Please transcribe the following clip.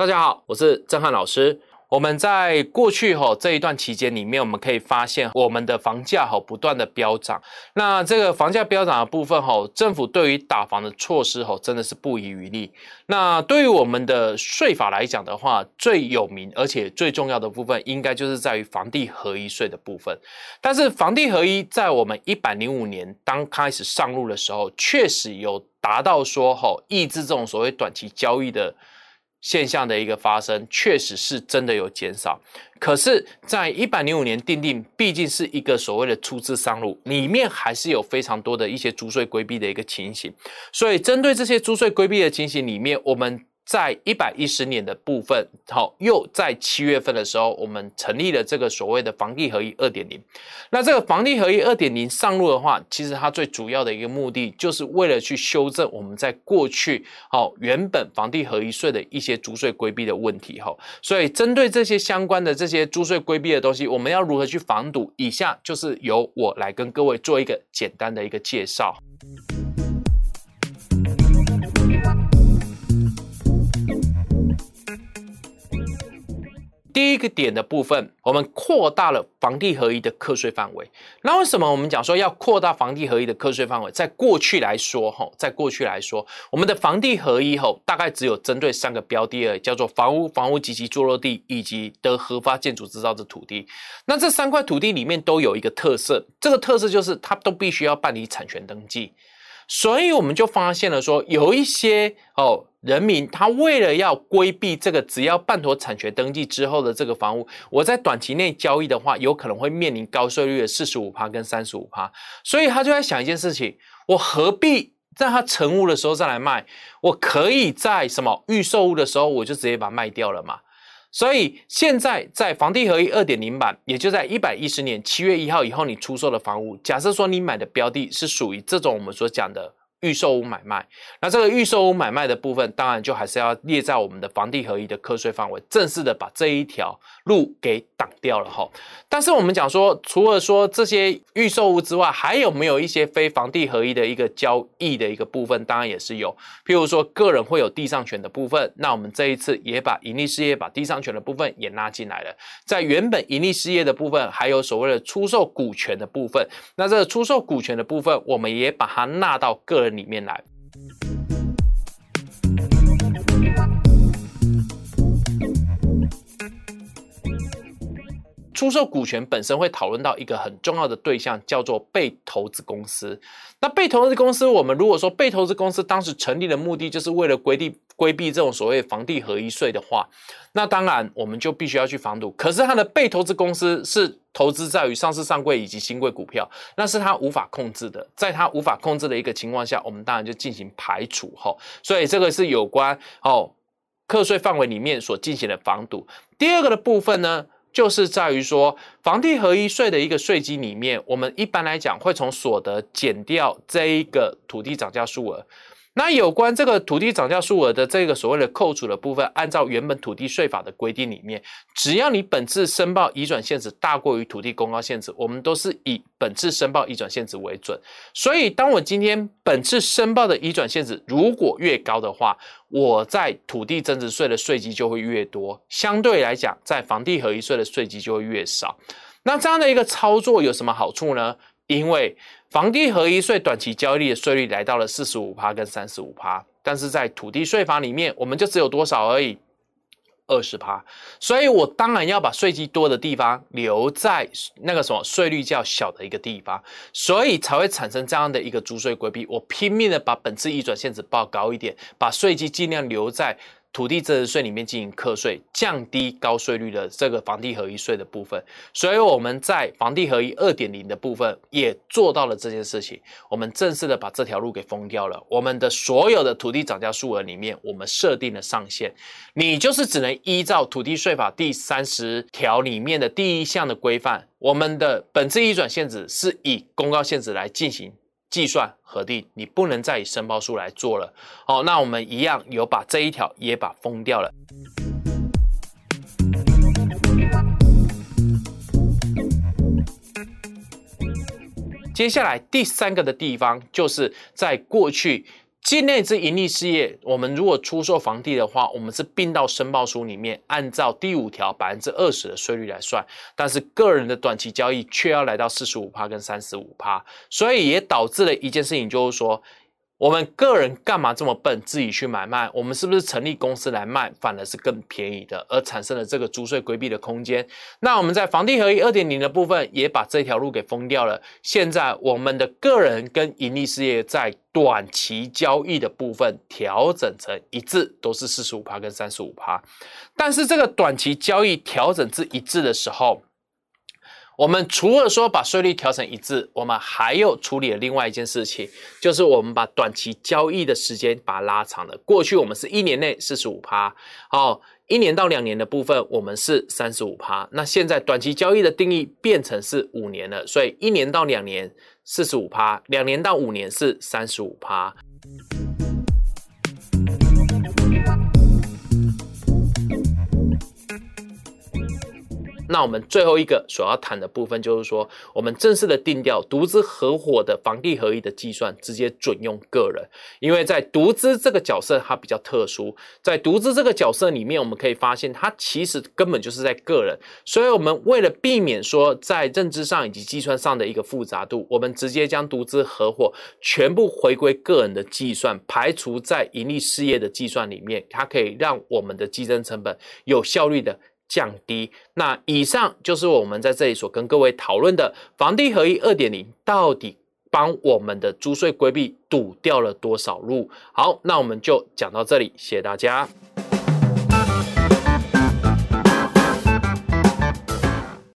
大家好，我是郑汉老师。我们在过去哈这一段期间里面，我们可以发现我们的房价哈不断的飙涨。那这个房价飙涨的部分哈，政府对于打房的措施哈真的是不遗余力。那对于我们的税法来讲的话，最有名而且最重要的部分，应该就是在于房地合一税的部分。但是房地合一在我们一百零五年刚开始上路的时候，确实有达到说哈抑制这种所谓短期交易的。现象的一个发生，确实是真的有减少。可是，在一百零五年定定，毕竟是一个所谓的初次上路，里面还是有非常多的一些租税规避的一个情形。所以，针对这些租税规避的情形里面，我们。在一百一十年的部分，好，又在七月份的时候，我们成立了这个所谓的房地合一二点零。那这个房地合一二点零上路的话，其实它最主要的一个目的，就是为了去修正我们在过去好原本房地合一税的一些租税规避的问题哈。所以针对这些相关的这些租税规避的东西，我们要如何去防堵？以下就是由我来跟各位做一个简单的一个介绍。第一个点的部分，我们扩大了房地合一的课税范围。那为什么我们讲说要扩大房地合一的课税范围？在过去来说，哈，在过去来说，我们的房地合一，吼，大概只有针对三个标的，而已，叫做房屋、房屋及其坐落地，以及的合法建筑制造的土地。那这三块土地里面都有一个特色，这个特色就是它都必须要办理产权登记。所以我们就发现了说，有一些哦人民，他为了要规避这个，只要办妥产权登记之后的这个房屋，我在短期内交易的话，有可能会面临高税率的四十五趴跟三十五趴，所以他就在想一件事情：我何必在他成屋的时候再来卖？我可以在什么预售屋的时候，我就直接把它卖掉了嘛？所以现在在房地合一二点零版，也就在一百一十年七月一号以后，你出售的房屋，假设说你买的标的是属于这种我们所讲的。预售屋买卖，那这个预售屋买卖的部分，当然就还是要列在我们的房地合一的课税范围，正式的把这一条路给挡掉了哈。但是我们讲说，除了说这些预售屋之外，还有没有一些非房地合一的一个交易的一个部分？当然也是有，譬如说个人会有地上权的部分，那我们这一次也把盈利事业把地上权的部分也拉进来了。在原本盈利事业的部分，还有所谓的出售股权的部分，那这个出售股权的部分，我们也把它纳到个人。里面来，出售股权本身会讨论到一个很重要的对象，叫做被投资公司。那被投资公司，我们如果说被投资公司当时成立的目的，就是为了规避规避这种所谓房地合一税的话，那当然我们就必须要去防堵。可是它的被投资公司是投资在于上市上柜以及新贵股票，那是它无法控制的。在它无法控制的一个情况下，我们当然就进行排除哈。所以这个是有关哦课税范围里面所进行的防堵。第二个的部分呢？就是在于说，房地合一税的一个税基里面，我们一般来讲会从所得减掉这一个土地涨价数额。那有关这个土地涨价数额的这个所谓的扣除的部分，按照原本土地税法的规定里面，只要你本次申报移转限值大过于土地公告限制，我们都是以本次申报移转限值为准。所以，当我今天本次申报的移转限值如果越高的话，我在土地增值税的税基就会越多，相对来讲，在房地合一税的税基就会越少。那这样的一个操作有什么好处呢？因为房地合一税短期交易的税率来到了四十五趴跟三十五趴，但是在土地税法里面，我们就只有多少而已，二十趴。所以我当然要把税基多的地方留在那个什么税率较小的一个地方，所以才会产生这样的一个租税规避。我拼命的把本次移转限制报高一点，把税基尽量留在。土地增值税里面进行课税，降低高税率的这个房地合一税的部分，所以我们在房地合一二点零的部分也做到了这件事情。我们正式的把这条路给封掉了。我们的所有的土地涨价数额里面，我们设定了上限，你就是只能依照土地税法第三十条里面的第一项的规范，我们的本次移转限制是以公告限制来进行。计算核定，你不能再以申报数来做了。好，那我们一样有把这一条也把封掉了。接下来第三个的地方，就是在过去境内之盈利事业，我们如果出售房地的话，我们是并到申报书里面，按照第五条百分之二十的税率来算。但是个人的短期交易却要来到四十五趴跟三十五趴，所以也导致了一件事情，就是说。我们个人干嘛这么笨，自己去买卖？我们是不是成立公司来卖，反而是更便宜的，而产生了这个租税规避的空间？那我们在房地合一二点零的部分，也把这条路给封掉了。现在我们的个人跟盈利事业在短期交易的部分调整成一致，都是四十五趴跟三十五趴。但是这个短期交易调整至一致的时候，我们除了说把税率调成一致，我们还有处理了另外一件事情，就是我们把短期交易的时间把它拉长了。过去我们是一年内四十五趴，好，一年到两年的部分我们是三十五趴。那现在短期交易的定义变成是五年了，所以一年到两年四十五趴，两年到五年是三十五趴。那我们最后一个所要谈的部分，就是说，我们正式的定调独资合伙的房地合一的计算，直接准用个人，因为在独资这个角色它比较特殊，在独资这个角色里面，我们可以发现它其实根本就是在个人，所以我们为了避免说在认知上以及计算上的一个复杂度，我们直接将独资合伙全部回归个人的计算，排除在盈利事业的计算里面，它可以让我们的计增成本有效率的。降低。那以上就是我们在这里所跟各位讨论的房地合一二点零，到底帮我们的租税规避堵掉了多少路？好，那我们就讲到这里，谢谢大家。